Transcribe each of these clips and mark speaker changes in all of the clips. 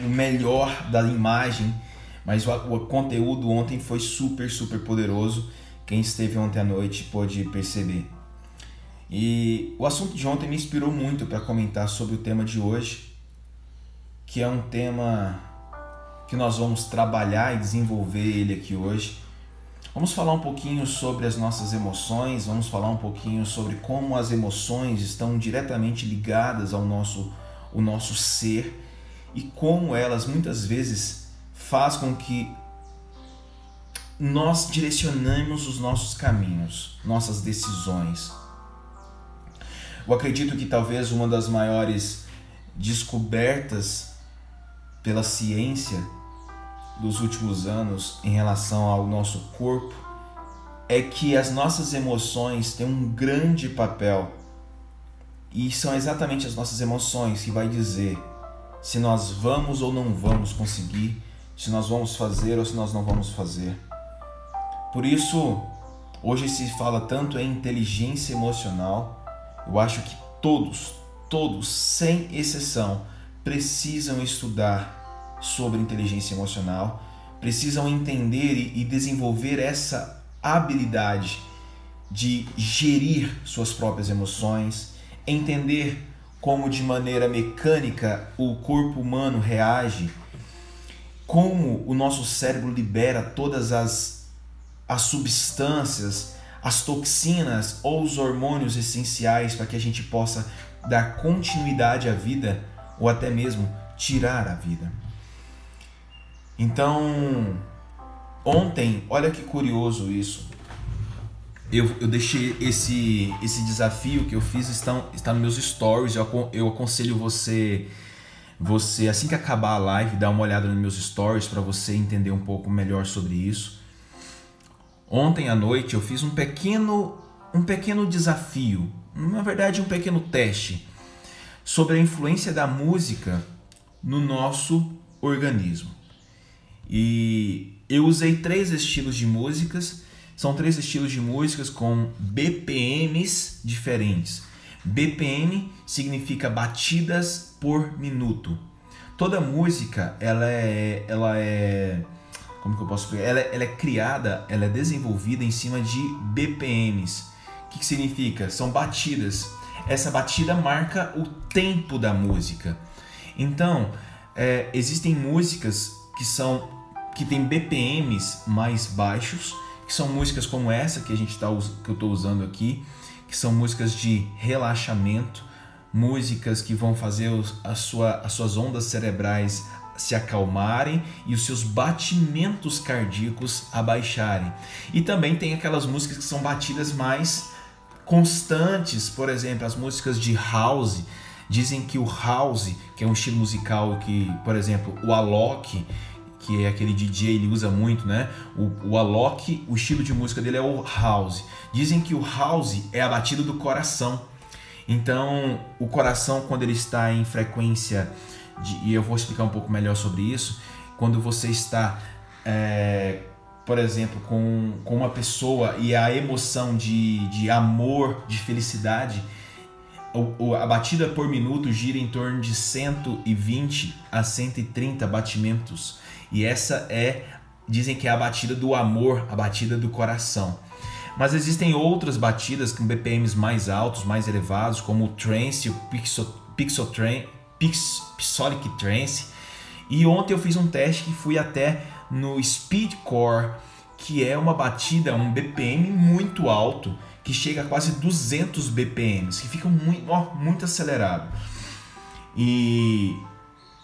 Speaker 1: o melhor da imagem, mas o, o conteúdo ontem foi super, super poderoso. Quem esteve ontem à noite pôde perceber. E o assunto de ontem me inspirou muito para comentar sobre o tema de hoje, que é um tema que nós vamos trabalhar e desenvolver ele aqui hoje. Vamos falar um pouquinho sobre as nossas emoções, vamos falar um pouquinho sobre como as emoções estão diretamente ligadas ao nosso, o nosso ser e como elas muitas vezes faz com que nós direcionamos os nossos caminhos, nossas decisões. Eu acredito que talvez uma das maiores descobertas pela ciência dos últimos anos em relação ao nosso corpo é que as nossas emoções têm um grande papel e são exatamente as nossas emoções que vai dizer se nós vamos ou não vamos conseguir, se nós vamos fazer ou se nós não vamos fazer. Por isso, hoje se fala tanto em inteligência emocional. Eu acho que todos, todos, sem exceção, precisam estudar sobre inteligência emocional, precisam entender e desenvolver essa habilidade de gerir suas próprias emoções, entender como de maneira mecânica o corpo humano reage, como o nosso cérebro libera todas as, as substâncias, as toxinas ou os hormônios essenciais para que a gente possa dar continuidade à vida ou até mesmo tirar a vida. Então, ontem, olha que curioso isso. Eu, eu deixei esse, esse desafio que eu fiz está, está nos meus stories. Eu, eu aconselho você, você assim que acabar a live, dar uma olhada nos meus stories para você entender um pouco melhor sobre isso. Ontem à noite eu fiz um pequeno, um pequeno desafio, na verdade um pequeno teste sobre a influência da música no nosso organismo. E eu usei três estilos de músicas, são três estilos de músicas com BPMs diferentes. BPM significa batidas por minuto. Toda música, ela é, ela é, como que eu posso? Ela, ela é criada, ela é desenvolvida em cima de BPMs. O que, que significa? São batidas. Essa batida marca o tempo da música. Então, é, existem músicas que são que tem BPMs mais baixos, que são músicas como essa que a gente tá, que eu estou usando aqui, que são músicas de relaxamento, músicas que vão fazer a sua, as suas ondas cerebrais se acalmarem e os seus batimentos cardíacos abaixarem. E também tem aquelas músicas que são batidas mais constantes, por exemplo, as músicas de house. Dizem que o house, que é um estilo musical que, por exemplo, o Alok, que é aquele DJ, ele usa muito, né? O, o Alok, o estilo de música dele é o house. Dizem que o house é a batida do coração. Então, o coração, quando ele está em frequência, de, e eu vou explicar um pouco melhor sobre isso, quando você está, é, por exemplo, com, com uma pessoa e a emoção de, de amor, de felicidade, a batida por minuto gira em torno de 120 a 130 batimentos e essa é, dizem que é a batida do amor, a batida do coração. Mas existem outras batidas com BPMs mais altos, mais elevados, como o trance, o pixel, pixel tran, pix, Pixolic Trance. E ontem eu fiz um teste que fui até no Speedcore, que é uma batida, um BPM muito alto, que chega a quase 200 BPMs, que fica muito, ó, muito acelerado. E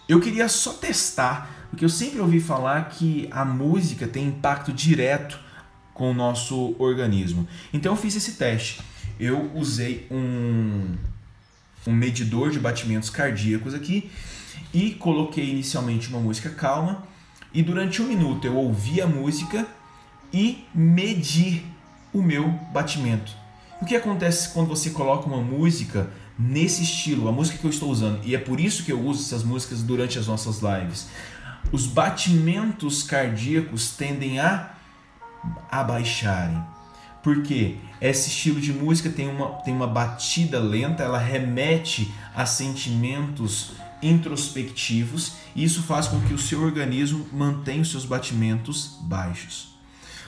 Speaker 1: eu queria só testar porque eu sempre ouvi falar que a música tem impacto direto com o nosso organismo. Então eu fiz esse teste. Eu usei um, um medidor de batimentos cardíacos aqui e coloquei inicialmente uma música calma e durante um minuto eu ouvi a música e medi o meu batimento. O que acontece quando você coloca uma música nesse estilo, a música que eu estou usando, e é por isso que eu uso essas músicas durante as nossas lives os batimentos cardíacos tendem a abaixarem. Porque esse estilo de música tem uma, tem uma batida lenta, ela remete a sentimentos introspectivos e isso faz com que o seu organismo mantenha os seus batimentos baixos.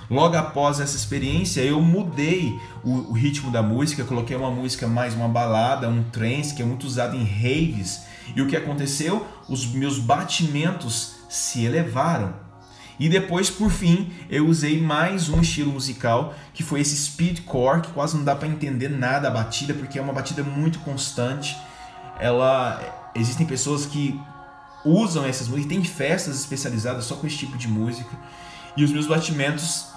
Speaker 1: Logo após essa experiência, eu mudei o, o, ritmo da música, coloquei uma música mais uma balada, um trance que é muito usado em raves. E o que aconteceu? Os meus batimentos se elevaram. E depois, por fim, eu usei mais um estilo musical, que foi esse speedcore, que quase não dá para entender nada a batida, porque é uma batida muito constante. Ela existem pessoas que usam essas músicas, tem festas especializadas só com esse tipo de música. E os meus batimentos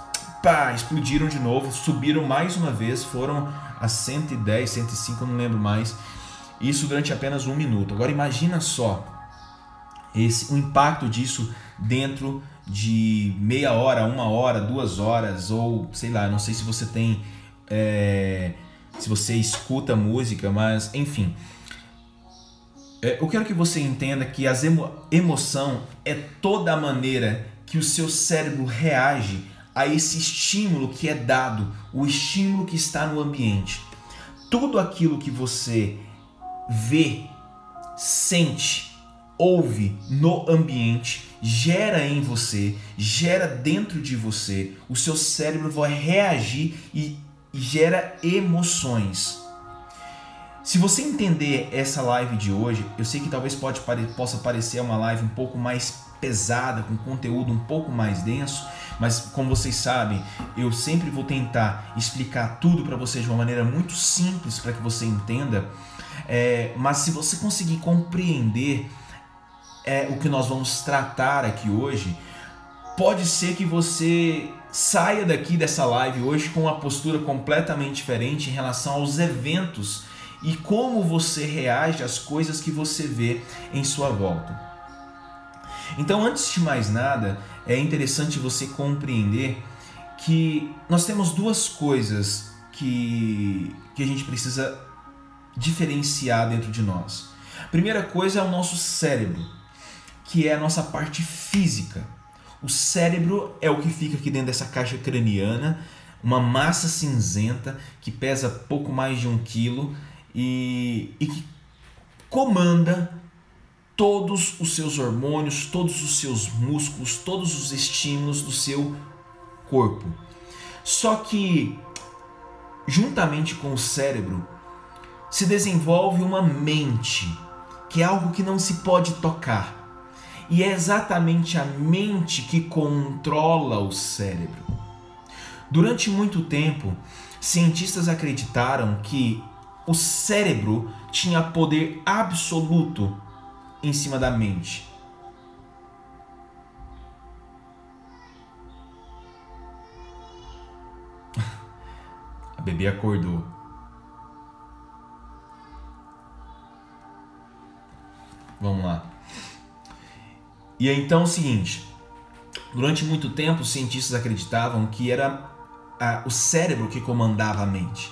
Speaker 1: pá, explodiram de novo, subiram mais uma vez, foram a 110, 105, eu não lembro mais. Isso durante apenas um minuto. Agora imagina só esse o impacto disso dentro de meia hora, uma hora, duas horas, ou sei lá, não sei se você tem. É, se você escuta música, mas enfim. É, eu quero que você entenda que a emo, emoção é toda a maneira que o seu cérebro reage a esse estímulo que é dado, o estímulo que está no ambiente. Tudo aquilo que você vê, sente, ouve no ambiente gera em você, gera dentro de você, o seu cérebro vai reagir e, gera emoções. Se você entender essa live de hoje, eu sei que talvez pode, possa parecer uma live um pouco mais pesada, com conteúdo um pouco mais denso, mas como vocês sabem, eu sempre vou tentar explicar tudo para vocês de uma maneira muito simples para que você entenda. É, mas se você conseguir compreender é, o que nós vamos tratar aqui hoje, pode ser que você saia daqui dessa live hoje com uma postura completamente diferente em relação aos eventos e como você reage às coisas que você vê em sua volta. Então, antes de mais nada, é interessante você compreender que nós temos duas coisas que, que a gente precisa diferenciar dentro de nós. A primeira coisa é o nosso cérebro, que é a nossa parte física. O cérebro é o que fica aqui dentro dessa caixa craniana, uma massa cinzenta que pesa pouco mais de um quilo e, e que comanda todos os seus hormônios, todos os seus músculos, todos os estímulos do seu corpo. Só que, juntamente com o cérebro, se desenvolve uma mente, que é algo que não se pode tocar. E é exatamente a mente que controla o cérebro. Durante muito tempo, cientistas acreditaram que o cérebro tinha poder absoluto em cima da mente. A bebê acordou. Vamos lá. E é então o seguinte: durante muito tempo, os cientistas acreditavam que era a, o cérebro que comandava a mente.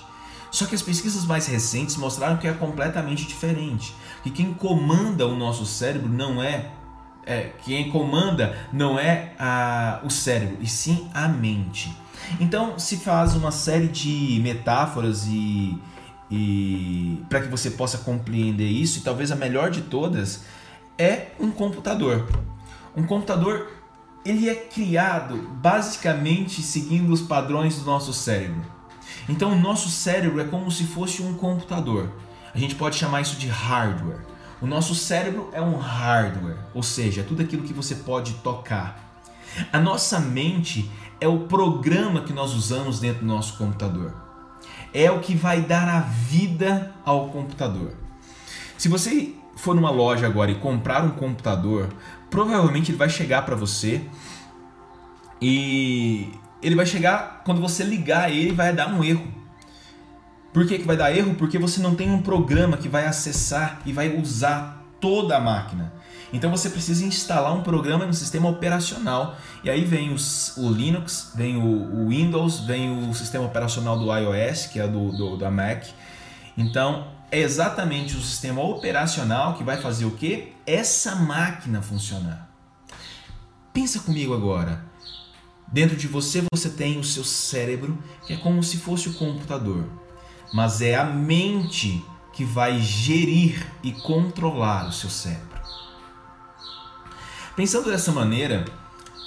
Speaker 1: Só que as pesquisas mais recentes mostraram que é completamente diferente. Que quem comanda o nosso cérebro não é, é quem comanda não é a, o cérebro, e sim a mente. Então se faz uma série de metáforas e, e para que você possa compreender isso, e talvez a melhor de todas é um computador. Um computador ele é criado basicamente seguindo os padrões do nosso cérebro. Então, o nosso cérebro é como se fosse um computador. A gente pode chamar isso de hardware. O nosso cérebro é um hardware, ou seja, é tudo aquilo que você pode tocar. A nossa mente é o programa que nós usamos dentro do nosso computador. É o que vai dar a vida ao computador. Se você for numa loja agora e comprar um computador, provavelmente ele vai chegar para você e ele vai chegar, quando você ligar ele, vai dar um erro. Por que, que vai dar erro? Porque você não tem um programa que vai acessar e vai usar toda a máquina. Então você precisa instalar um programa no sistema operacional. E aí vem os, o Linux, vem o, o, Windows, vem o sistema operacional do iOS, que é do, do, da Mac. Então é exatamente o sistema operacional que vai fazer o que? Essa máquina funcionar. Pensa comigo agora. Dentro de você você tem o seu cérebro, que é como se fosse o computador, mas é a mente que vai gerir e controlar o seu cérebro. Pensando dessa maneira,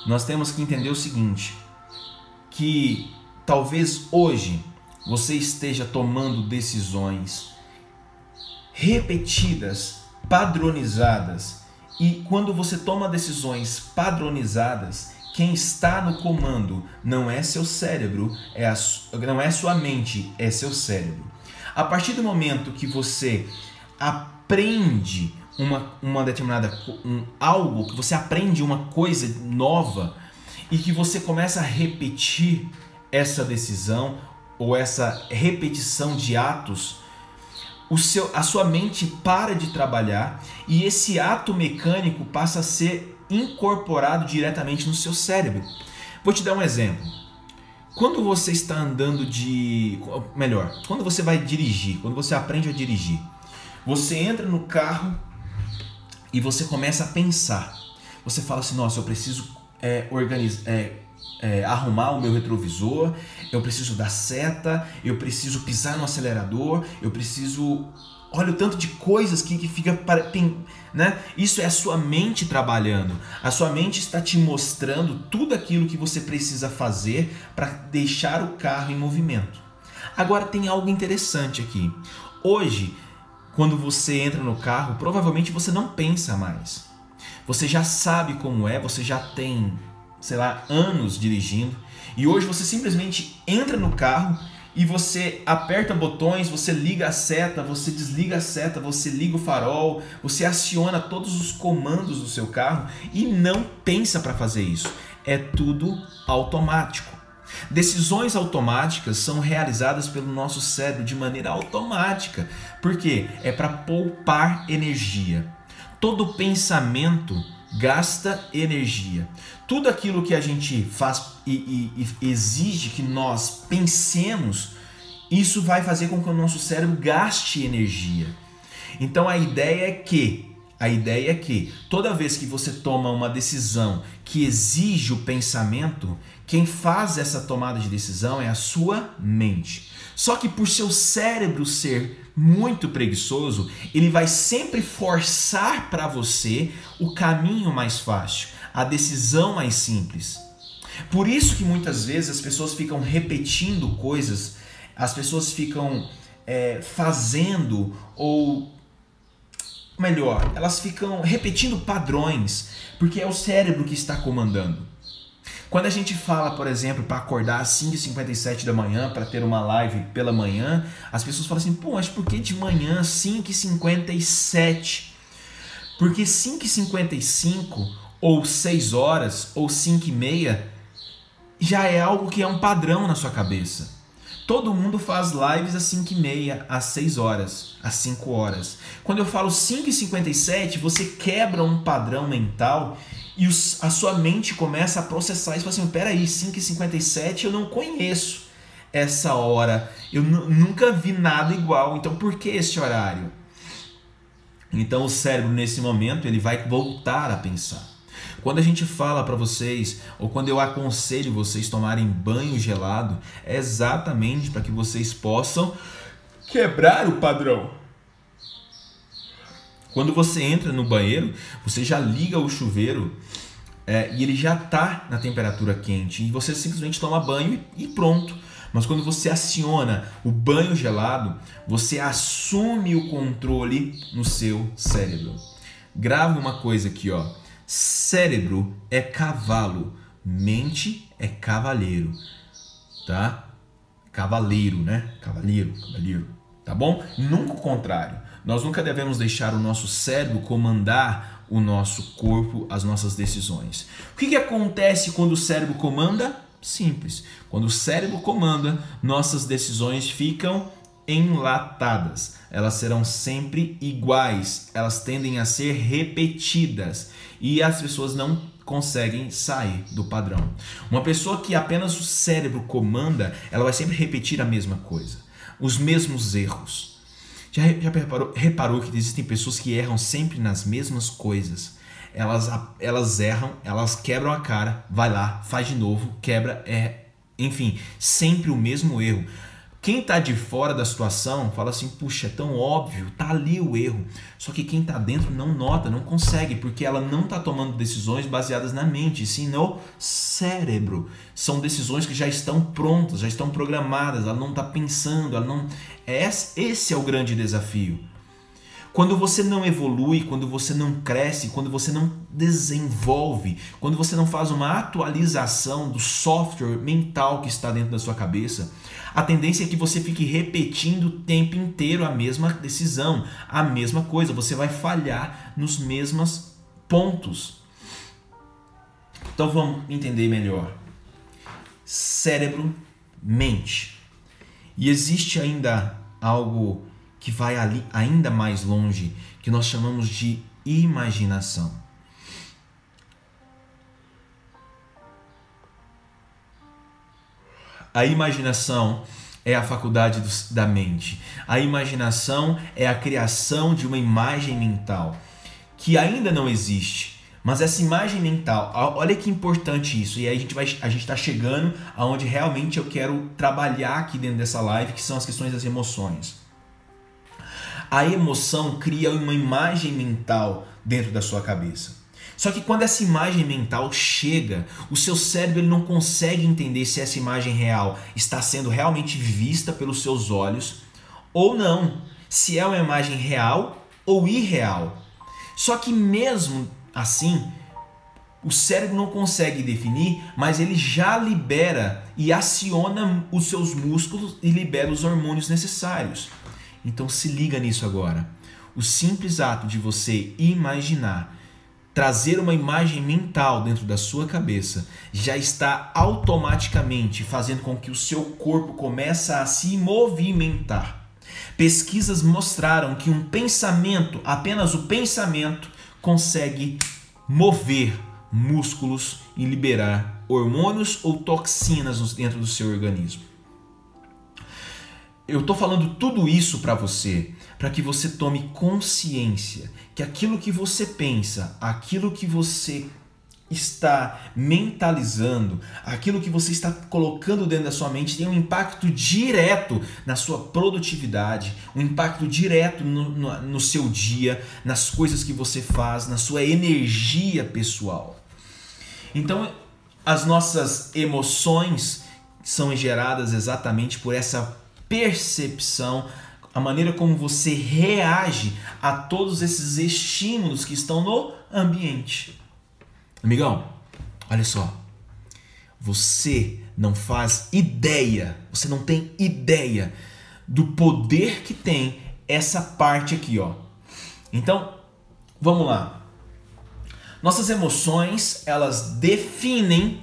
Speaker 1: nós temos que entender o seguinte: que talvez hoje você esteja tomando decisões repetidas, padronizadas, e quando você toma decisões padronizadas, quem está no comando não é seu cérebro, é a, não é sua mente, é seu cérebro. A partir do momento que você aprende uma, uma determinada um, algo, que você aprende uma coisa nova e que você começa a repetir essa decisão ou essa repetição de atos, o seu, a sua mente para de trabalhar e esse ato mecânico passa a ser incorporado diretamente no seu cérebro. Vou te dar um exemplo. Quando você está andando de. Melhor, quando você vai dirigir, quando você aprende a dirigir, você entra no carro e você começa a pensar. Você fala assim: nossa, eu preciso é, organizar. É, é, arrumar o meu retrovisor, eu preciso dar seta, eu preciso pisar no acelerador, eu preciso. Olha o tanto de coisas que, que fica. Tem, né? Isso é a sua mente trabalhando. A sua mente está te mostrando tudo aquilo que você precisa fazer para deixar o carro em movimento. Agora tem algo interessante aqui. Hoje, quando você entra no carro, provavelmente você não pensa mais. Você já sabe como é, você já tem sei lá, anos dirigindo, e hoje você simplesmente entra no carro e você aperta botões, você liga a seta, você desliga a seta, você liga o farol, você aciona todos os comandos do seu carro e não pensa para fazer isso. É tudo automático. Decisões automáticas são realizadas pelo nosso cérebro de maneira automática. Por quê? É para poupar energia. Todo pensamento gasta energia. Tudo aquilo que a gente faz e, e, e, exige que nós pensemos, isso vai fazer com que o nosso cérebro gaste energia. Então a ideia é que a ideia é que toda vez que você toma uma decisão que exige o pensamento, quem faz essa tomada de decisão é a sua mente. Só que por seu cérebro ser muito preguiçoso, ele vai sempre forçar para você o caminho mais fácil, a decisão mais simples. Por isso que muitas vezes as pessoas ficam repetindo coisas, as pessoas ficam é, fazendo ou melhor, elas ficam repetindo padrões, porque é o cérebro que está comandando. Quando a gente fala, por exemplo, para acordar às 5h57 da manhã para ter uma live pela manhã, as pessoas falam assim: pô, mas por que de manhã 5h57? Porque 5h55 ou 6 horas ou 5 e meia já é algo que é um padrão na sua cabeça. Todo mundo faz lives às 5 e meia, às 6 horas, às 5 horas. Quando eu falo 5 e 57, você quebra um padrão mental e os, a sua mente começa a processar isso. Fala assim, peraí, 5h57 eu não conheço essa hora. Eu nunca vi nada igual. Então por que esse horário? Então o cérebro nesse momento ele vai voltar a pensar. Quando a gente fala para vocês, ou quando eu aconselho vocês tomarem banho gelado, é exatamente para que vocês possam quebrar o padrão. Quando você entra no banheiro, você já liga o chuveiro é, e ele já está na temperatura quente e você simplesmente toma banho e pronto. Mas quando você aciona o banho gelado, você assume o controle no seu cérebro. Grave uma coisa aqui, ó. Cérebro é cavalo, mente é cavaleiro, tá? Cavaleiro, né? Cavaleiro, cavaleiro, tá bom? Nunca o contrário. Nós nunca devemos deixar o nosso cérebro comandar o nosso corpo, as nossas decisões. O que, que acontece quando o cérebro comanda? Simples. Quando o cérebro comanda, nossas decisões ficam enlatadas. Elas serão sempre iguais, elas tendem a ser repetidas e as pessoas não conseguem sair do padrão. Uma pessoa que apenas o cérebro comanda, ela vai sempre repetir a mesma coisa, os mesmos erros. Já, já reparou, reparou que existem pessoas que erram sempre nas mesmas coisas? Elas, elas erram, elas quebram a cara, vai lá, faz de novo, quebra, é, enfim, sempre o mesmo erro. Quem está de fora da situação fala assim: puxa, é tão óbvio, tá ali o erro. Só que quem está dentro não nota, não consegue, porque ela não está tomando decisões baseadas na mente, sim no cérebro. São decisões que já estão prontas, já estão programadas, ela não está pensando, ela não. Esse é o grande desafio. Quando você não evolui, quando você não cresce, quando você não desenvolve, quando você não faz uma atualização do software mental que está dentro da sua cabeça, a tendência é que você fique repetindo o tempo inteiro a mesma decisão, a mesma coisa. Você vai falhar nos mesmos pontos. Então vamos entender melhor. Cérebro, mente. E existe ainda algo que vai ali ainda mais longe, que nós chamamos de imaginação. A imaginação é a faculdade do, da mente. A imaginação é a criação de uma imagem mental que ainda não existe. Mas essa imagem mental, olha que importante isso. E aí a gente vai, a gente está chegando aonde realmente eu quero trabalhar aqui dentro dessa live, que são as questões das emoções. A emoção cria uma imagem mental dentro da sua cabeça. Só que quando essa imagem mental chega, o seu cérebro ele não consegue entender se essa imagem real está sendo realmente vista pelos seus olhos ou não, se é uma imagem real ou irreal. Só que mesmo assim, o cérebro não consegue definir, mas ele já libera e aciona os seus músculos e libera os hormônios necessários. Então se liga nisso agora. O simples ato de você imaginar trazer uma imagem mental dentro da sua cabeça já está automaticamente fazendo com que o seu corpo comece a se movimentar. Pesquisas mostraram que um pensamento, apenas o pensamento, consegue mover músculos e liberar hormônios ou toxinas dentro do seu organismo. Eu estou falando tudo isso para você, para que você tome consciência que aquilo que você pensa, aquilo que você está mentalizando, aquilo que você está colocando dentro da sua mente tem um impacto direto na sua produtividade, um impacto direto no, no, no seu dia, nas coisas que você faz, na sua energia pessoal. Então, as nossas emoções são geradas exatamente por essa percepção, a maneira como você reage a todos esses estímulos que estão no ambiente. Amigão, olha só. Você não faz ideia, você não tem ideia do poder que tem essa parte aqui, ó. Então, vamos lá. Nossas emoções, elas definem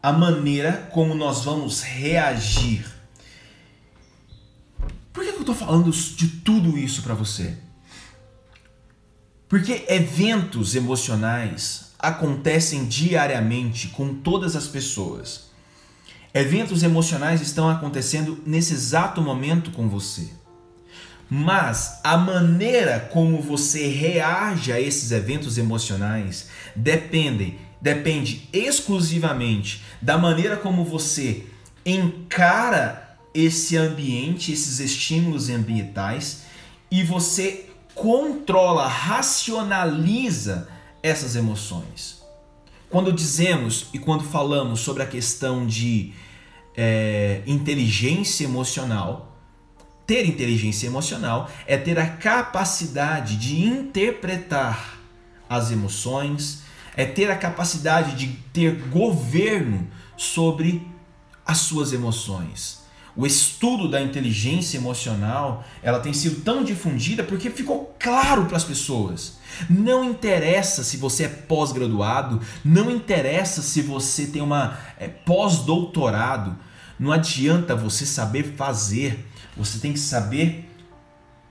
Speaker 1: a maneira como nós vamos reagir por que, eu estou falando de tudo isso para você? Porque eventos emocionais acontecem diariamente com todas as pessoas. Eventos emocionais estão acontecendo nesse exato momento com você. Mas a maneira como você reage a esses eventos emocionais depende, depende exclusivamente da maneira como você encara esse ambiente, esses estímulos ambientais e você controla, racionaliza essas emoções. Quando dizemos e quando falamos sobre a questão de é, inteligência emocional, ter inteligência emocional é ter a capacidade de interpretar as emoções, é ter a capacidade de ter governo sobre as suas emoções o estudo da inteligência emocional, ela tem sido tão difundida porque ficou claro para as pessoas. Não interessa se você é pós-graduado, não interessa se você tem uma é, pós-doutorado, não adianta você saber fazer, você tem que saber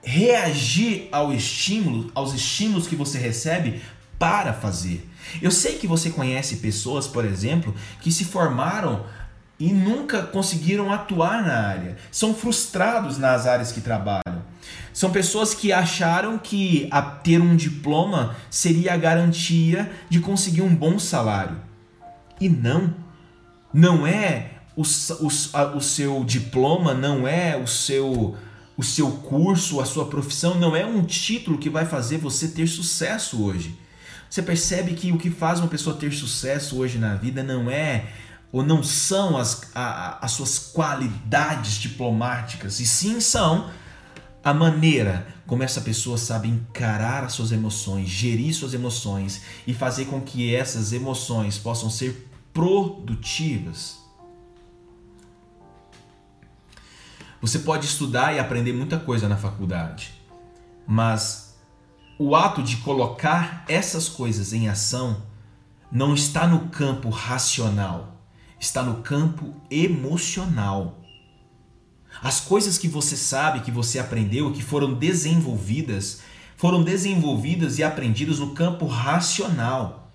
Speaker 1: reagir ao estímulo, aos estímulos que você recebe para fazer. Eu sei que você conhece pessoas, por exemplo, que se formaram e nunca conseguiram atuar na área. São frustrados nas áreas que trabalham. São pessoas que acharam que ter um diploma seria a garantia de conseguir um bom salário. E não, não é o, o, o seu diploma não é o seu o seu curso, a sua profissão não é um título que vai fazer você ter sucesso hoje. Você percebe que o que faz uma pessoa ter sucesso hoje na vida não é ou não são as, a, as suas qualidades diplomáticas, e sim são a maneira como essa pessoa sabe encarar as suas emoções, gerir suas emoções e fazer com que essas emoções possam ser produtivas. Você pode estudar e aprender muita coisa na faculdade, mas o ato de colocar essas coisas em ação não está no campo racional, está no campo emocional. As coisas que você sabe, que você aprendeu, que foram desenvolvidas, foram desenvolvidas e aprendidas no campo racional.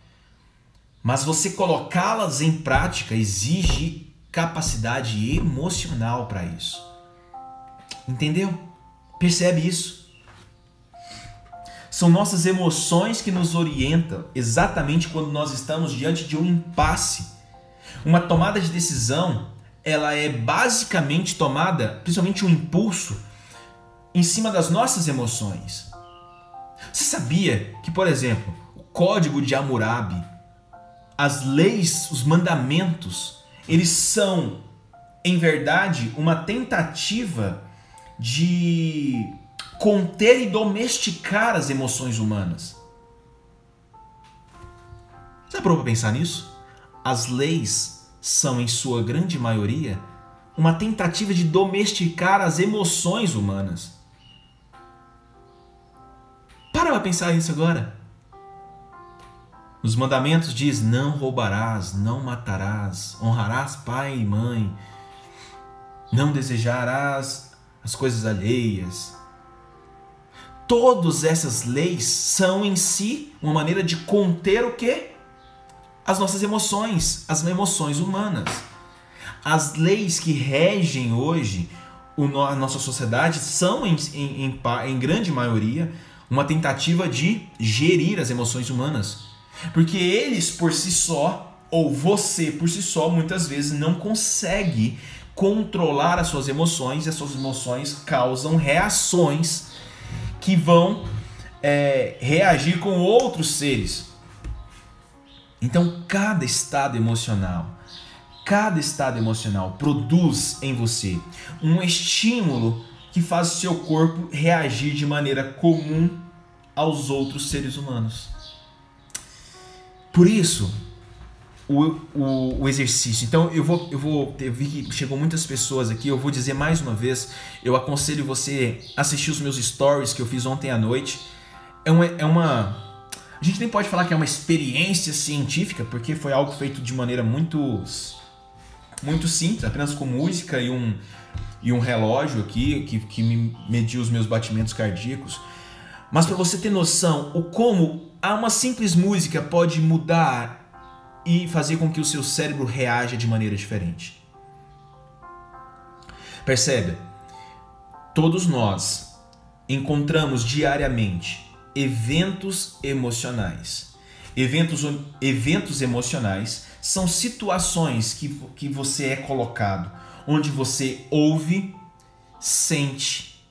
Speaker 1: Mas você colocá-las em prática exige capacidade emocional para isso. Entendeu? Percebe isso? São nossas emoções que nos orientam exatamente quando nós estamos diante de um impasse. Uma tomada de decisão, ela é basicamente tomada, principalmente um impulso, em cima das nossas emoções. Você sabia que, por exemplo, o código de Hammurabi, as leis, os mandamentos, eles são, em verdade, uma tentativa de conter e domesticar as emoções humanas. Já parou para pensar nisso? As leis são, em sua grande maioria, uma tentativa de domesticar as emoções humanas. Para para pensar nisso agora. Nos mandamentos diz: não roubarás, não matarás, honrarás pai e mãe, não desejarás as coisas alheias. Todas essas leis são em si uma maneira de conter o que? As nossas emoções, as emoções humanas. As leis que regem hoje a nossa sociedade são, em, em, em, em grande maioria, uma tentativa de gerir as emoções humanas. Porque eles por si só, ou você por si só, muitas vezes não consegue controlar as suas emoções e as suas emoções causam reações que vão é, reagir com outros seres. Então, cada estado emocional, cada estado emocional produz em você um estímulo que faz o seu corpo reagir de maneira comum aos outros seres humanos. Por isso, o, o, o, exercício. Então eu vou, eu vou, eu vi que chegou muitas pessoas aqui. Eu vou dizer mais uma vez, eu aconselho você assistir os meus stories que eu fiz ontem à noite. É uma, é uma, a gente nem pode falar que é uma experiência científica, porque foi algo feito de maneira muito, muito simples, apenas com música e um e um relógio aqui que, que me mediu os meus batimentos cardíacos. Mas para você ter noção o como uma simples música pode mudar e fazer com que o seu cérebro reaja de maneira diferente. Percebe? Todos nós encontramos diariamente eventos emocionais. Eventos, eventos emocionais são situações que, que você é colocado, onde você ouve, sente,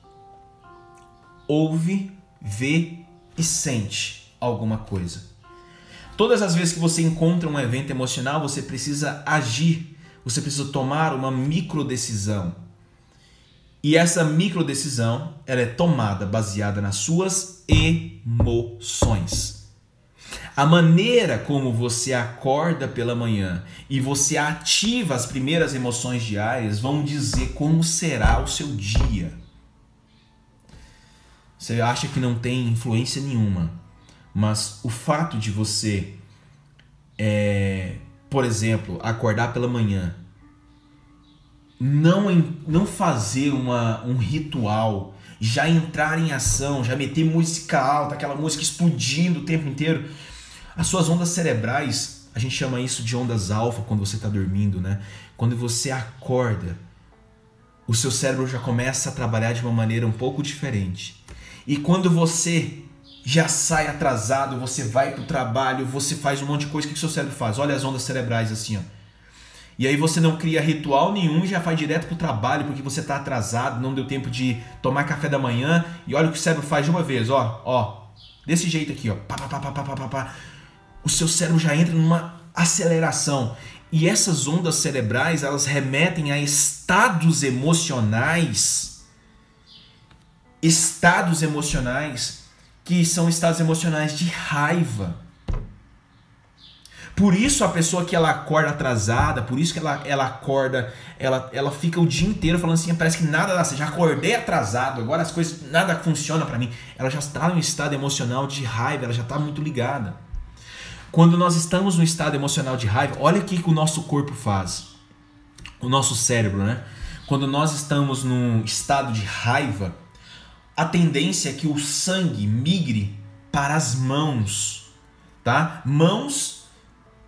Speaker 1: ouve, vê e sente alguma coisa. Todas as vezes que você encontra um evento emocional, você precisa agir, você precisa tomar uma micro decisão. E essa micro decisão, ela é tomada baseada nas suas emoções. A maneira como você acorda pela manhã e você ativa as primeiras emoções diárias vão dizer como será o seu dia. Você acha que não tem influência nenhuma, mas o fato de você, é, por exemplo, acordar pela manhã, não, não fazer uma, um ritual, já entrar em ação, já meter música alta, aquela música explodindo o tempo inteiro, as suas ondas cerebrais, a gente chama isso de ondas alfa quando você está dormindo, né? Quando você acorda, o seu cérebro já começa a trabalhar de uma maneira um pouco diferente. E quando você já sai atrasado, você vai pro trabalho, você faz um monte de coisa, o que o seu cérebro faz? Olha as ondas cerebrais assim, ó. E aí você não cria ritual nenhum e já vai direto pro trabalho porque você tá atrasado, não deu tempo de tomar café da manhã. E olha o que o cérebro faz de uma vez, ó, ó. Desse jeito aqui, ó. Pá, pá, pá, pá, pá, pá, pá. O seu cérebro já entra numa aceleração. E essas ondas cerebrais, elas remetem a estados emocionais. Estados emocionais que são estados emocionais de raiva. Por isso a pessoa que ela acorda atrasada, por isso que ela, ela acorda, ela, ela fica o dia inteiro falando assim, parece que nada dá, já acordei atrasado, agora as coisas, nada funciona para mim. Ela já está em um estado emocional de raiva, ela já está muito ligada. Quando nós estamos no estado emocional de raiva, olha o que, que o nosso corpo faz. O nosso cérebro, né? Quando nós estamos num estado de raiva, a tendência é que o sangue migre para as mãos, tá? Mãos,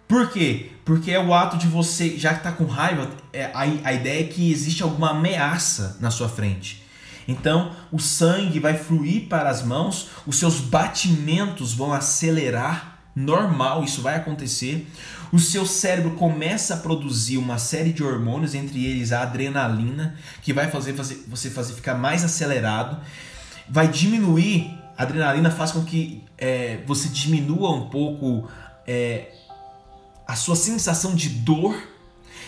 Speaker 1: por quê? Porque é o ato de você, já que está com raiva, é, a, a ideia é que existe alguma ameaça na sua frente. Então, o sangue vai fluir para as mãos, os seus batimentos vão acelerar normal, isso vai acontecer. O seu cérebro começa a produzir uma série de hormônios, entre eles a adrenalina, que vai fazer, fazer você fazer ficar mais acelerado. Vai diminuir, a adrenalina faz com que é, você diminua um pouco é, a sua sensação de dor.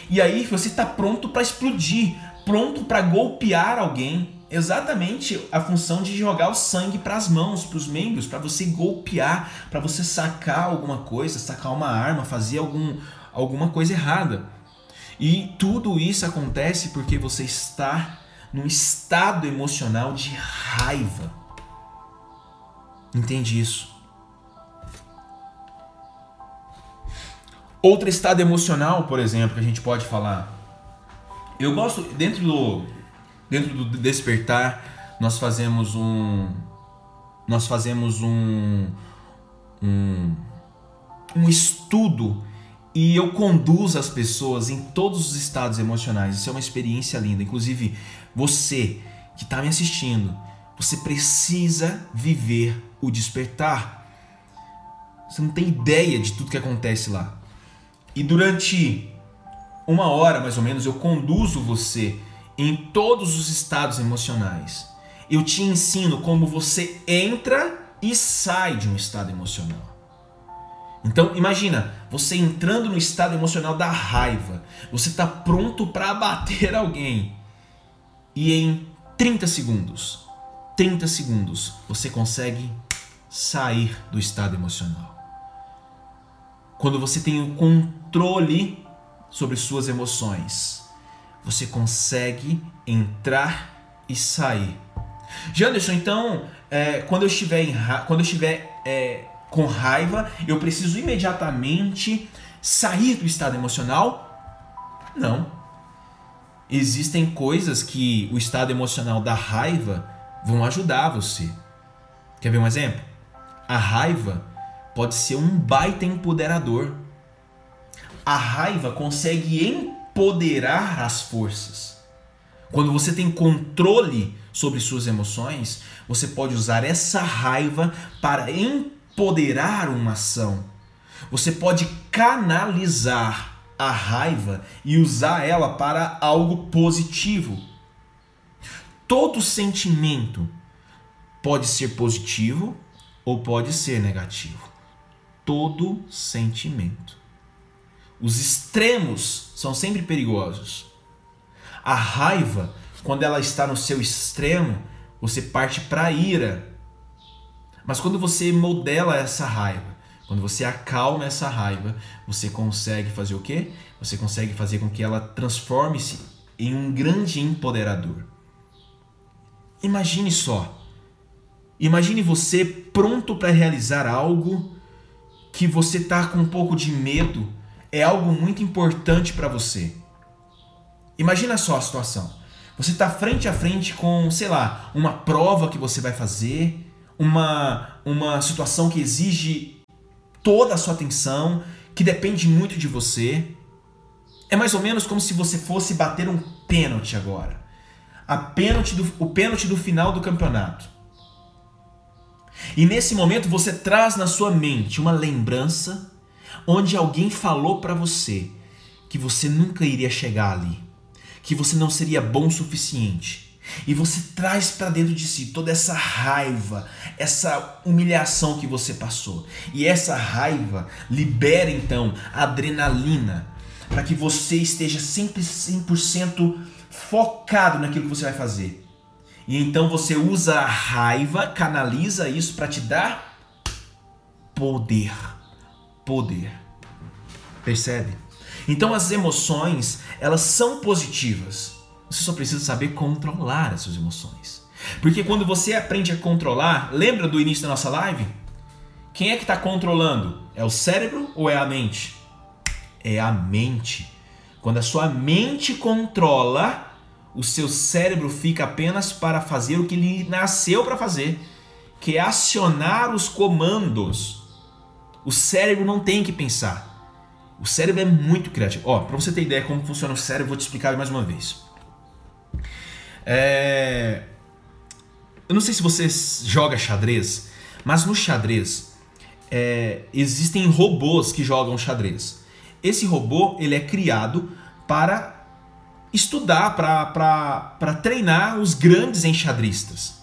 Speaker 1: E aí você está pronto para explodir, pronto para golpear alguém, exatamente a função de jogar o sangue para as mãos, para os membros, para você golpear, para você sacar alguma coisa, sacar uma arma, fazer algum, alguma coisa errada. E tudo isso acontece porque você está num estado emocional de raiva. Entende isso? Outro estado emocional, por exemplo, que a gente pode falar. Eu gosto, dentro do, dentro do despertar, nós fazemos um nós fazemos um um, um estudo e eu conduzo as pessoas em todos os estados emocionais. Isso é uma experiência linda. Inclusive, você que está me assistindo, você precisa viver o despertar. Você não tem ideia de tudo que acontece lá. E durante uma hora mais ou menos eu conduzo você em todos os estados emocionais. Eu te ensino como você entra e sai de um estado emocional. Então, imagina, você entrando no estado emocional da raiva, você está pronto para abater alguém. E em 30 segundos, 30 segundos, você consegue sair do estado emocional. Quando você tem o controle sobre suas emoções, você consegue entrar e sair. Janderson, então, é, quando eu estiver, em, quando eu estiver é, com raiva, eu preciso imediatamente sair do estado emocional? Não. Existem coisas que o estado emocional da raiva vão ajudar você. Quer ver um exemplo? A raiva pode ser um baita empoderador. A raiva consegue empoderar as forças. Quando você tem controle sobre suas emoções, você pode usar essa raiva para empoderar uma ação. Você pode canalizar a raiva e usar ela para algo positivo. Todo sentimento pode ser positivo ou pode ser negativo. Todo sentimento. Os extremos são sempre perigosos. A raiva, quando ela está no seu extremo, você parte para a ira. Mas quando você modela essa raiva, quando você acalma essa raiva, você consegue fazer o quê? Você consegue fazer com que ela transforme-se em um grande empoderador. Imagine só. Imagine você pronto para realizar algo que você está com um pouco de medo, é algo muito importante para você. Imagina só a situação. Você está frente a frente com, sei lá, uma prova que você vai fazer, uma, uma situação que exige toda a sua atenção, que depende muito de você. É mais ou menos como se você fosse bater um pênalti agora. A pênalti do, o pênalti do final do campeonato. E nesse momento você traz na sua mente uma lembrança onde alguém falou para você que você nunca iria chegar ali, que você não seria bom o suficiente. E você traz para dentro de si toda essa raiva, essa humilhação que você passou. E essa raiva libera então adrenalina para que você esteja sempre 100% focado naquilo que você vai fazer. E então você usa a raiva, canaliza isso para te dar poder. Poder. Percebe? Então as emoções, elas são positivas. Você só precisa saber controlar as suas emoções. Porque quando você aprende a controlar, lembra do início da nossa live? Quem é que está controlando? É o cérebro ou é a mente? É a mente. Quando a sua mente controla, o seu cérebro fica apenas para fazer o que ele nasceu para fazer, que é acionar os comandos. O cérebro não tem que pensar. O cérebro é muito criativo. Ó, para você ter ideia como funciona o cérebro, vou te explicar mais uma vez. É... Eu não sei se você joga xadrez, mas no xadrez é... existem robôs que jogam xadrez. Esse robô ele é criado para estudar, para treinar os grandes enxadristas.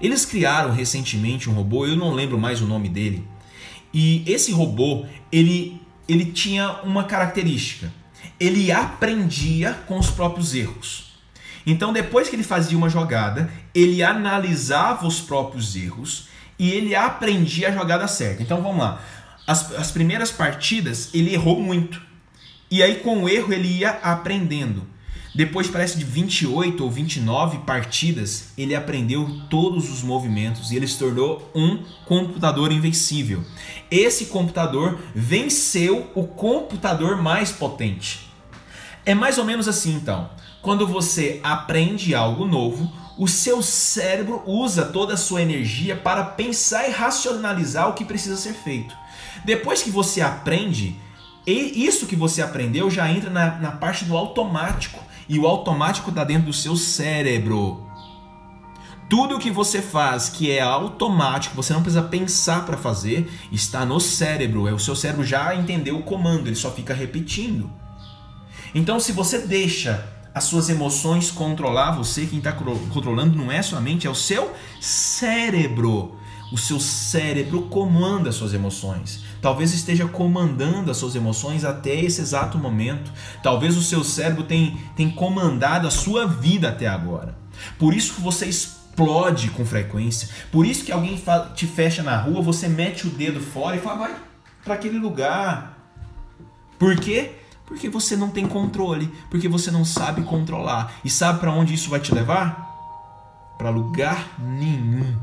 Speaker 1: Eles criaram recentemente um robô, eu não lembro mais o nome dele, e esse robô ele ele tinha uma característica. Ele aprendia com os próprios erros. Então, depois que ele fazia uma jogada, ele analisava os próprios erros e ele aprendia a jogada certa. Então, vamos lá. As, as primeiras partidas, ele errou muito. E aí, com o erro, ele ia aprendendo. Depois, parece de 28 ou 29 partidas, ele aprendeu todos os movimentos e ele se tornou um computador invencível. Esse computador venceu o computador mais potente. É mais ou menos assim então. Quando você aprende algo novo, o seu cérebro usa toda a sua energia para pensar e racionalizar o que precisa ser feito. Depois que você aprende, isso que você aprendeu já entra na, na parte do automático e o automático está dentro do seu cérebro. Tudo o que você faz que é automático, você não precisa pensar para fazer, está no cérebro. É o seu cérebro já entendeu o comando, ele só fica repetindo. Então, se você deixa as suas emoções controlar você, quem está controlando não é sua mente, é o seu cérebro. O seu cérebro comanda as suas emoções. Talvez esteja comandando as suas emoções até esse exato momento. Talvez o seu cérebro tenha, comandado a sua vida até agora. Por isso que você explode com frequência. Por isso que alguém te fecha na rua, você mete o dedo fora e fala, vai para aquele lugar. Por quê? Porque você não tem controle, porque você não sabe controlar. E sabe para onde isso vai te levar? Para lugar nenhum.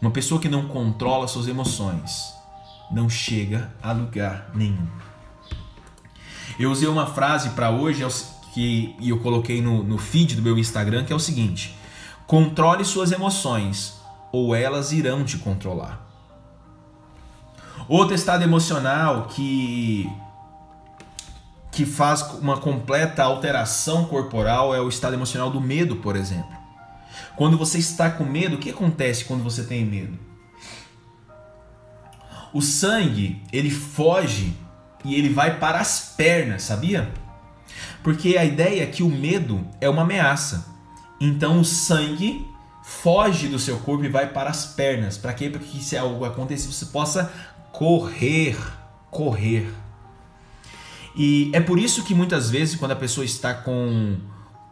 Speaker 1: Uma pessoa que não controla suas emoções não chega a lugar nenhum. Eu usei uma frase para hoje é que eu coloquei no, no feed do meu Instagram que é o seguinte: controle suas emoções ou elas irão te controlar. Outro estado emocional que que faz uma completa alteração corporal é o estado emocional do medo, por exemplo. Quando você está com medo, o que acontece quando você tem medo? O sangue, ele foge e ele vai para as pernas, sabia? Porque a ideia é que o medo é uma ameaça. Então o sangue foge do seu corpo e vai para as pernas. Para quê? Para que se algo acontecer, você possa correr, correr. E é por isso que muitas vezes quando a pessoa está com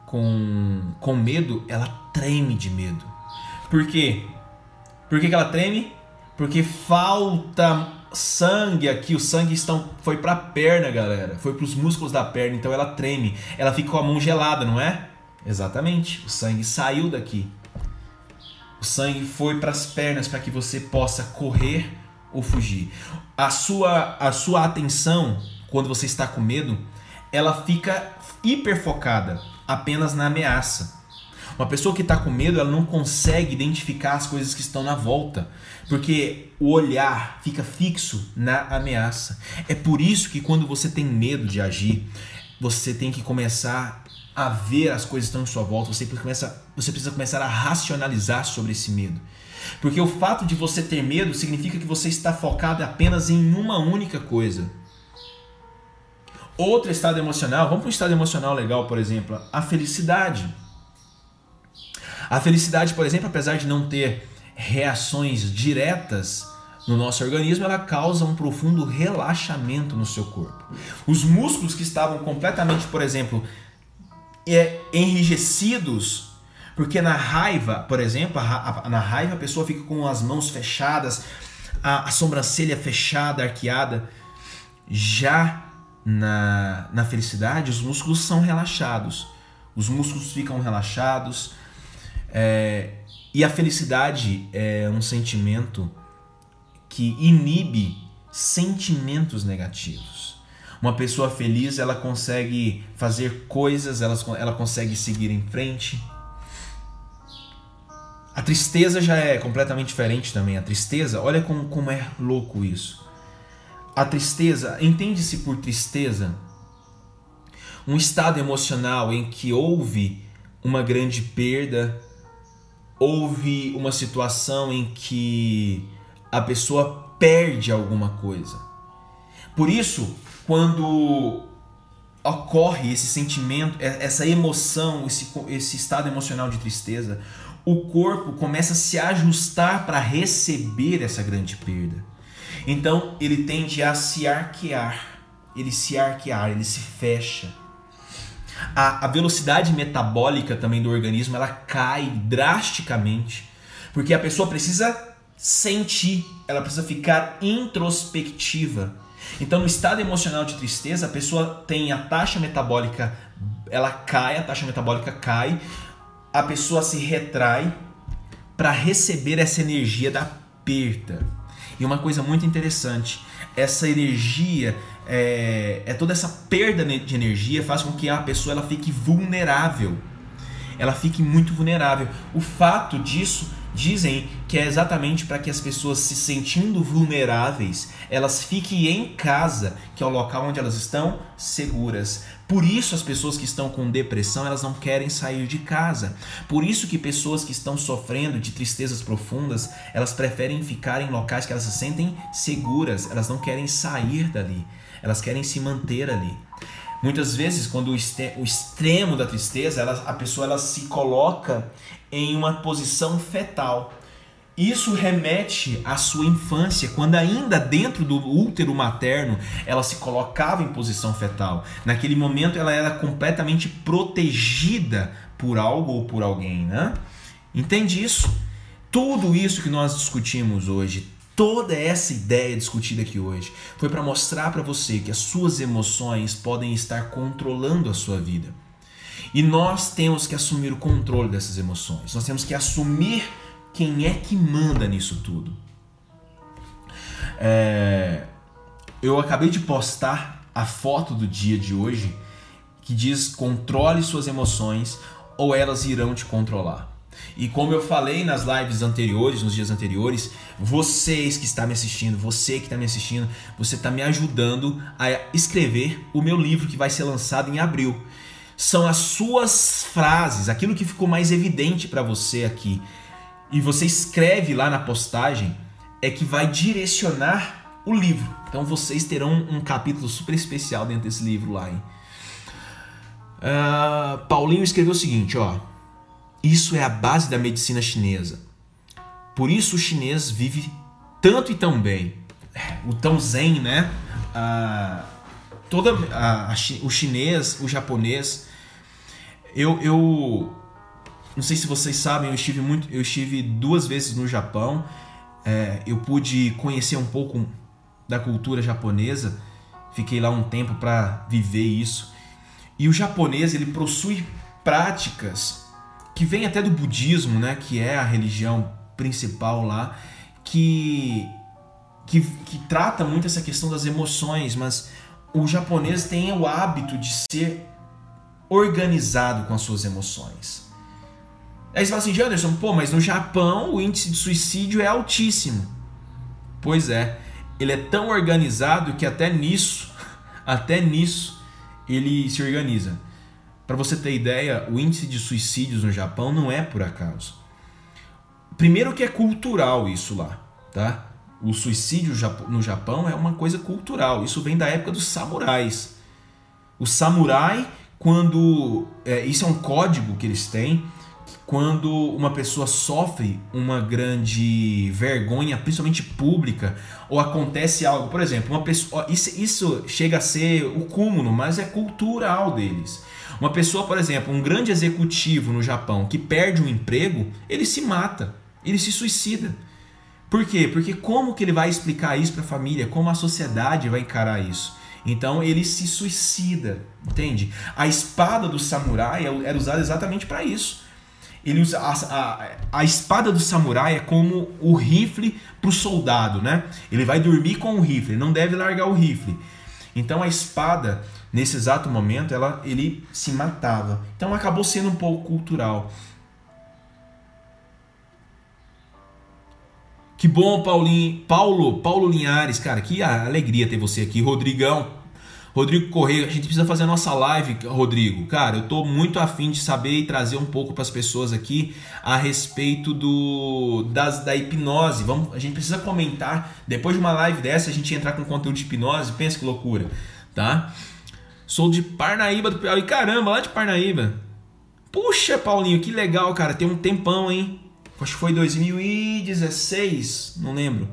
Speaker 1: com, com medo, ela treme de medo. Por quê? Por que, que ela treme? Porque falta sangue aqui, o sangue estão, foi para a perna, galera. Foi para os músculos da perna, então ela treme. Ela fica com a mão gelada, não é? Exatamente. O sangue saiu daqui. O sangue foi para as pernas para que você possa correr ou fugir. A sua a sua atenção quando você está com medo, ela fica hiperfocada apenas na ameaça. Uma pessoa que está com medo, ela não consegue identificar as coisas que estão na volta, porque o olhar fica fixo na ameaça. É por isso que quando você tem medo de agir, você tem que começar a ver as coisas que estão em sua volta, você, começa, você precisa começar a racionalizar sobre esse medo. Porque o fato de você ter medo significa que você está focado apenas em uma única coisa. Outro estado emocional, vamos para um estado emocional legal, por exemplo, a felicidade. A felicidade, por exemplo, apesar de não ter reações diretas no nosso organismo, ela causa um profundo relaxamento no seu corpo. Os músculos que estavam completamente, por exemplo, é, enrijecidos, porque na raiva, por exemplo, a, na raiva a pessoa fica com as mãos fechadas, a, a sobrancelha fechada, arqueada. Já na, na felicidade, os músculos são relaxados. Os músculos ficam relaxados. É, e a felicidade é um sentimento que inibe sentimentos negativos. Uma pessoa feliz, ela consegue fazer coisas, ela, ela consegue seguir em frente. A tristeza já é completamente diferente também. A tristeza, olha como, como é louco isso. A tristeza, entende-se por tristeza um estado emocional em que houve uma grande perda, houve uma situação em que a pessoa perde alguma coisa. Por isso, quando ocorre esse sentimento, essa emoção, esse, esse estado emocional de tristeza, o corpo começa a se ajustar para receber essa grande perda. Então ele tende a se arquear, ele se arquear, ele se fecha. A, a velocidade metabólica também do organismo ela cai drasticamente, porque a pessoa precisa sentir, ela precisa ficar introspectiva. Então, no estado emocional de tristeza, a pessoa tem a taxa metabólica, ela cai, a taxa metabólica cai, a pessoa se retrai para receber essa energia da perda. E uma coisa muito interessante, essa energia, é, é toda essa perda de energia faz com que a pessoa ela fique vulnerável. Ela fique muito vulnerável. O fato disso dizem que é exatamente para que as pessoas se sentindo vulneráveis, elas fiquem em casa, que é o local onde elas estão seguras. Por isso as pessoas que estão com depressão, elas não querem sair de casa. Por isso que pessoas que estão sofrendo de tristezas profundas, elas preferem ficar em locais que elas se sentem seguras, elas não querem sair dali. Elas querem se manter ali. Muitas vezes, quando o extremo da tristeza, ela, a pessoa ela se coloca em uma posição fetal. Isso remete à sua infância, quando ainda dentro do útero materno ela se colocava em posição fetal. Naquele momento ela era completamente protegida por algo ou por alguém, né? Entende isso? Tudo isso que nós discutimos hoje, toda essa ideia discutida aqui hoje, foi para mostrar para você que as suas emoções podem estar controlando a sua vida. E nós temos que assumir o controle dessas emoções. Nós temos que assumir quem é que manda nisso tudo. É... Eu acabei de postar a foto do dia de hoje que diz controle suas emoções ou elas irão te controlar. E como eu falei nas lives anteriores, nos dias anteriores, vocês que está me assistindo, você que está me assistindo, você está me ajudando a escrever o meu livro que vai ser lançado em abril são as suas frases, aquilo que ficou mais evidente para você aqui. E você escreve lá na postagem, é que vai direcionar o livro. Então vocês terão um capítulo super especial dentro desse livro lá. Hein? Uh, Paulinho escreveu o seguinte, ó. Isso é a base da medicina chinesa. Por isso o chinês vive tanto e tão bem. O tão zen, né? Uh, toda a, a, o chinês, o japonês. Eu, eu não sei se vocês sabem, eu estive muito, eu estive duas vezes no Japão. É, eu pude conhecer um pouco da cultura japonesa. Fiquei lá um tempo para viver isso. E o japonês ele possui práticas que vêm até do budismo, né, que é a religião principal lá, que que, que trata muito essa questão das emoções, mas o japonês tem o hábito de ser organizado com as suas emoções. Aí você fala assim, Anderson, pô, mas no Japão o índice de suicídio é altíssimo. Pois é, ele é tão organizado que até nisso, até nisso, ele se organiza. Para você ter ideia, o índice de suicídios no Japão não é por acaso. Primeiro que é cultural isso lá, tá? o suicídio no Japão é uma coisa cultural. Isso vem da época dos samurais. O samurai, quando. É, isso é um código que eles têm. Quando uma pessoa sofre uma grande vergonha, principalmente pública, ou acontece algo, por exemplo, uma pessoa. Isso, isso chega a ser o cúmulo, mas é cultural deles. Uma pessoa, por exemplo, um grande executivo no Japão que perde um emprego, ele se mata, ele se suicida. Por quê? Porque como que ele vai explicar isso para a família? Como a sociedade vai encarar isso? Então ele se suicida, entende? A espada do samurai é era usada exatamente para isso. Ele usa a, a, a, espada do samurai é como o rifle para o soldado, né? Ele vai dormir com o rifle, não deve largar o rifle. Então a espada nesse exato momento ela, ele se matava. Então acabou sendo um pouco cultural. Que bom, Paulinho, Paulo, Paulo Linhares, cara, que alegria ter você aqui, Rodrigão. Rodrigo Correia, a gente precisa fazer a nossa live, Rodrigo. Cara, eu tô muito afim de saber e trazer um pouco para as pessoas aqui a respeito do das, da hipnose. Vamos, a gente precisa comentar depois de uma live dessa, a gente entrar com conteúdo de hipnose, pensa que loucura, tá? Sou de Parnaíba do Piauí, caramba, lá de Parnaíba. Puxa, Paulinho, que legal, cara, tem um tempão, hein? Acho que foi 2016, não lembro.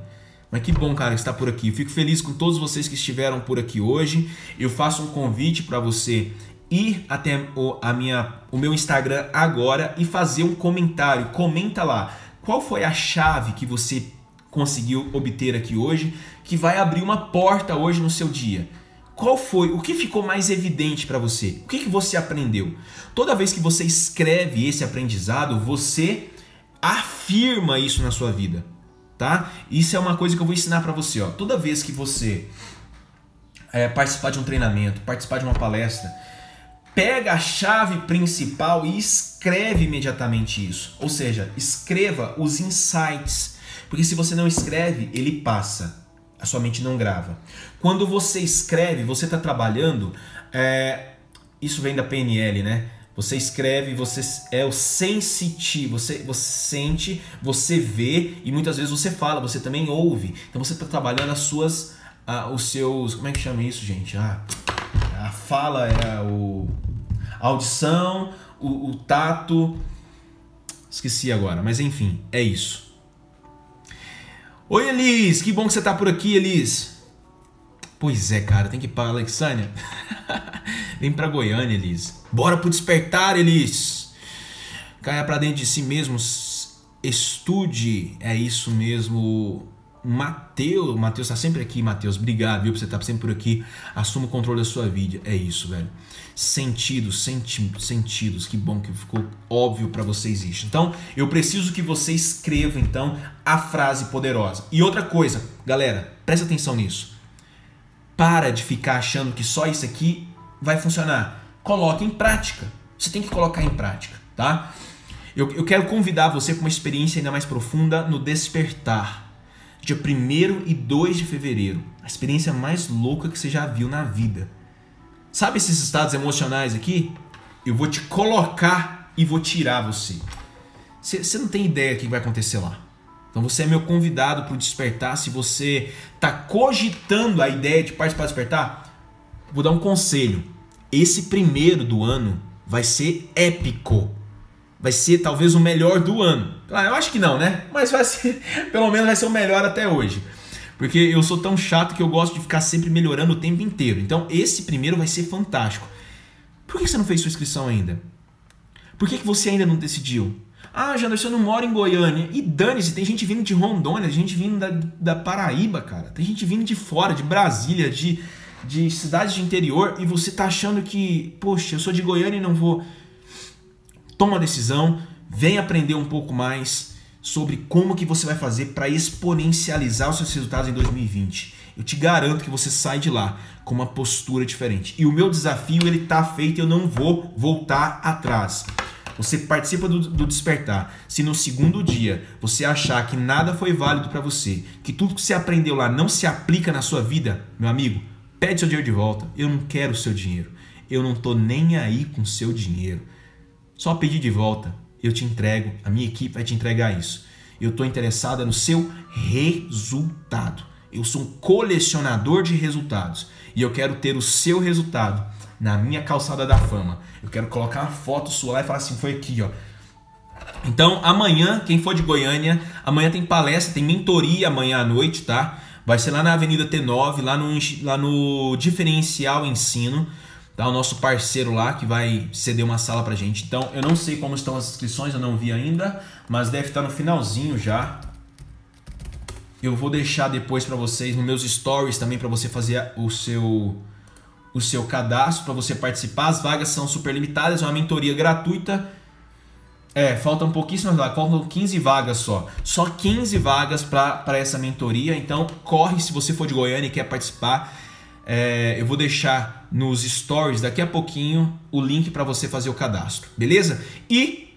Speaker 1: Mas que bom, cara, que está por aqui. Eu fico feliz com todos vocês que estiveram por aqui hoje. Eu faço um convite para você ir até o, a minha, o meu Instagram agora e fazer um comentário. Comenta lá qual foi a chave que você conseguiu obter aqui hoje que vai abrir uma porta hoje no seu dia. Qual foi? O que ficou mais evidente para você? O que, que você aprendeu? Toda vez que você escreve esse aprendizado, você afirma isso na sua vida, tá? Isso é uma coisa que eu vou ensinar para você, ó. Toda vez que você é, participar de um treinamento, participar de uma palestra, pega a chave principal e escreve imediatamente isso. Ou seja, escreva os insights, porque se você não escreve, ele passa. A sua mente não grava. Quando você escreve, você está trabalhando. É, isso vem da PNL, né? Você escreve, você é o sensitivo, você, você sente, você vê e muitas vezes você fala, você também ouve. Então você está trabalhando as suas, ah, os seus, como é que chama isso, gente? Ah, a fala é o a audição, o, o tato, esqueci agora, mas enfim, é isso. Oi Elis, que bom que você está por aqui, Elis. Pois é, cara, tem que ir para Alexânia. Vem para Goiânia, Elis. Bora pro despertar, Elis. Caia para dentro de si mesmo. Estude. É isso mesmo. Mateus, Mateus tá sempre aqui, Mateus. Obrigado, viu, por você estar tá sempre por aqui. Assuma o controle da sua vida. É isso, velho. Sentidos, senti sentidos. Que bom que ficou óbvio para vocês isso. Então, eu preciso que você escreva então a frase poderosa. E outra coisa, galera, presta atenção nisso. Para de ficar achando que só isso aqui vai funcionar? Coloque em prática. Você tem que colocar em prática, tá? Eu, eu quero convidar você para uma experiência ainda mais profunda no Despertar. Dia 1 e 2 de fevereiro. A experiência mais louca que você já viu na vida. Sabe esses estados emocionais aqui? Eu vou te colocar e vou tirar você. Você, não tem ideia do que vai acontecer lá. Então você é meu convidado para o despertar. Se você está cogitando a ideia de participar do despertar, vou dar um conselho. Esse primeiro do ano vai ser épico. Vai ser talvez o melhor do ano. Ah, eu acho que não, né? Mas vai ser, pelo menos vai ser o melhor até hoje. Porque eu sou tão chato que eu gosto de ficar sempre melhorando o tempo inteiro. Então esse primeiro vai ser fantástico. Por que você não fez sua inscrição ainda? Por que, você ainda não decidiu? Ah, Janderson, eu não moro em Goiânia. E dane-se, tem gente vindo de Rondônia, tem gente vindo da, da Paraíba, cara. Tem gente vindo de fora, de Brasília, de, de cidades de interior e você tá achando que, poxa, eu sou de Goiânia e não vou. Toma a decisão, vem aprender um pouco mais sobre como que você vai fazer para exponencializar os seus resultados em 2020. Eu te garanto que você sai de lá com uma postura diferente. E o meu desafio ele tá feito, eu não vou voltar atrás. Você participa do, do, despertar. Se no segundo dia você achar que nada foi válido para você, que tudo que você aprendeu lá não se aplica na sua vida, meu amigo, Pede seu dinheiro de volta. Eu não quero o seu dinheiro. Eu não tô nem aí com seu dinheiro. Só pedir de volta. Eu te entrego. A minha equipe vai te entregar isso. Eu estou interessado no seu resultado. Eu sou um colecionador de resultados e eu quero ter o seu resultado na minha calçada da fama. Eu quero colocar uma foto sua lá e falar assim: foi aqui, ó. Então, amanhã, quem for de Goiânia, amanhã tem palestra, tem mentoria amanhã à noite, tá? Vai ser lá na Avenida T9, lá no, lá no Diferencial Ensino. Tá? O nosso parceiro lá que vai ceder uma sala pra gente. Então, eu não sei como estão as inscrições, eu não vi ainda, mas deve estar no finalzinho já. Eu vou deixar depois para vocês nos meus stories também para você fazer o seu o seu cadastro para você participar. As vagas são super limitadas, é uma mentoria gratuita. É, faltam pouquíssimas vagas, faltam 15 vagas só. Só 15 vagas para essa mentoria. Então, corre se você for de Goiânia e quer participar. É, eu vou deixar nos stories daqui a pouquinho o link para você fazer o cadastro, beleza? E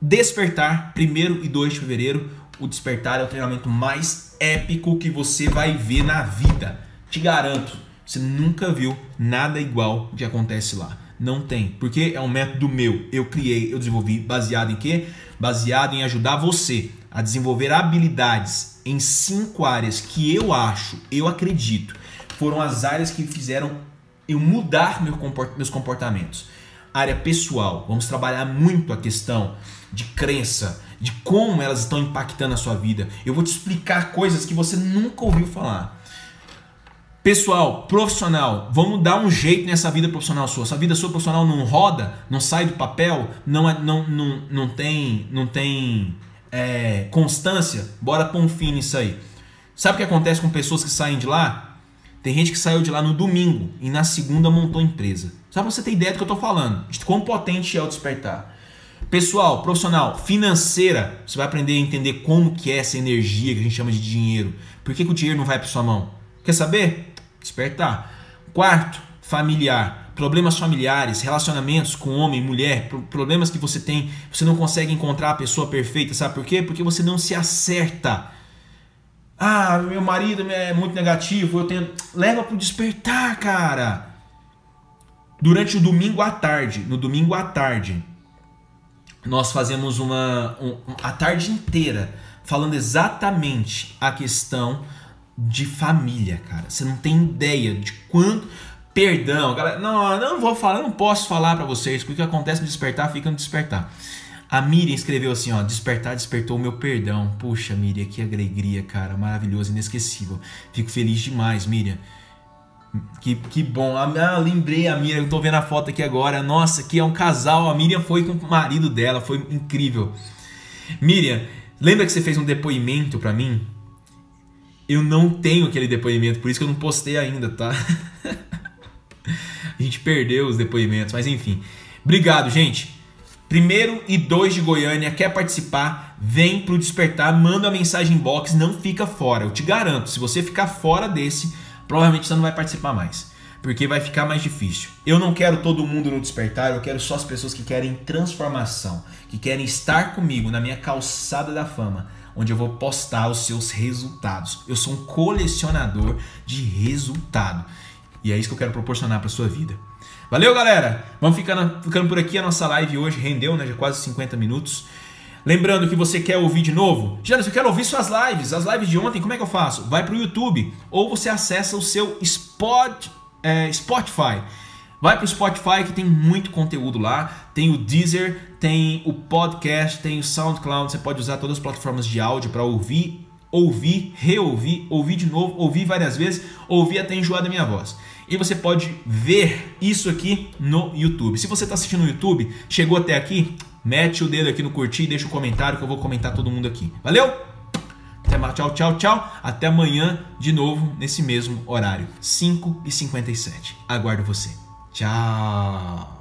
Speaker 1: Despertar, 1 e 2 de fevereiro. O Despertar é o treinamento mais épico que você vai ver na vida. Te garanto, você nunca viu nada igual que acontece lá. Não tem, porque é um método meu. Eu criei, eu desenvolvi baseado em quê? Baseado em ajudar você a desenvolver habilidades em cinco áreas que eu acho, eu acredito, foram as áreas que fizeram eu mudar meus comportamentos. Área pessoal, vamos trabalhar muito a questão de crença, de como elas estão impactando a sua vida. Eu vou te explicar coisas que você nunca ouviu falar. Pessoal, profissional, vamos dar um jeito nessa vida profissional sua. Essa vida sua profissional não roda, não sai do papel, não, é, não, não, não tem, não tem é, constância. Bora pôr um fim nisso aí. Sabe o que acontece com pessoas que saem de lá? Tem gente que saiu de lá no domingo e na segunda montou empresa. Só pra você ter ideia do que eu tô falando, de quão potente é o despertar. Pessoal, profissional, financeira, você vai aprender a entender como que é essa energia que a gente chama de dinheiro. Por que, que o dinheiro não vai para sua mão? Quer saber? Despertar. Quarto, familiar. Problemas familiares, relacionamentos com homem mulher, problemas que você tem, você não consegue encontrar a pessoa perfeita, sabe por quê? Porque você não se acerta. Ah, meu marido é muito negativo, eu tenho. Leva pro despertar, cara. Durante o domingo à tarde, no domingo à tarde, nós fazemos uma um, a tarde inteira falando exatamente a questão de família, cara. Você não tem ideia de quanto perdão, galera. Não, eu não vou falar, não posso falar para vocês o que acontece no despertar fica no despertar. A Miriam escreveu assim, ó, despertar despertou o meu perdão. Puxa, Miriam, que alegria, cara, maravilhoso, inesquecível. Fico feliz demais, Miriam. Que, que bom. Ah, lembrei a Miriam, eu tô vendo a foto aqui agora. Nossa, que é um casal. A Miriam foi com o marido dela, foi incrível. Miriam, lembra que você fez um depoimento para mim? Eu não tenho aquele depoimento, por isso que eu não postei ainda, tá? a gente perdeu os depoimentos, mas enfim. Obrigado, gente. Primeiro e dois de Goiânia, quer participar? Vem pro Despertar, manda a mensagem box, não fica fora. Eu te garanto, se você ficar fora desse, provavelmente você não vai participar mais. Porque vai ficar mais difícil. Eu não quero todo mundo no despertar, eu quero só as pessoas que querem transformação, que querem estar comigo na minha calçada da fama onde eu vou postar os seus resultados. Eu sou um colecionador de resultado. E é isso que eu quero proporcionar para sua vida. Valeu, galera! Vamos ficando, ficando por aqui. A nossa live hoje rendeu, né? Já quase 50 minutos. Lembrando que você quer ouvir de novo? Já, eu quero ouvir suas lives. As lives de ontem, como é que eu faço? Vai para o YouTube ou você acessa o seu Spot, é, Spotify. Vai para o Spotify que tem muito conteúdo lá. Tem o Deezer, tem o podcast, tem o SoundCloud. Você pode usar todas as plataformas de áudio para ouvir, ouvir, reouvir, ouvir de novo, ouvir várias vezes, ouvir até enjoar da minha voz. E você pode ver isso aqui no YouTube. Se você está assistindo no YouTube, chegou até aqui, mete o dedo aqui no curtir e deixa um comentário que eu vou comentar todo mundo aqui. Valeu? Até mais, tchau, tchau, tchau. Até amanhã de novo nesse mesmo horário, 5h57. Aguardo você. Tchau.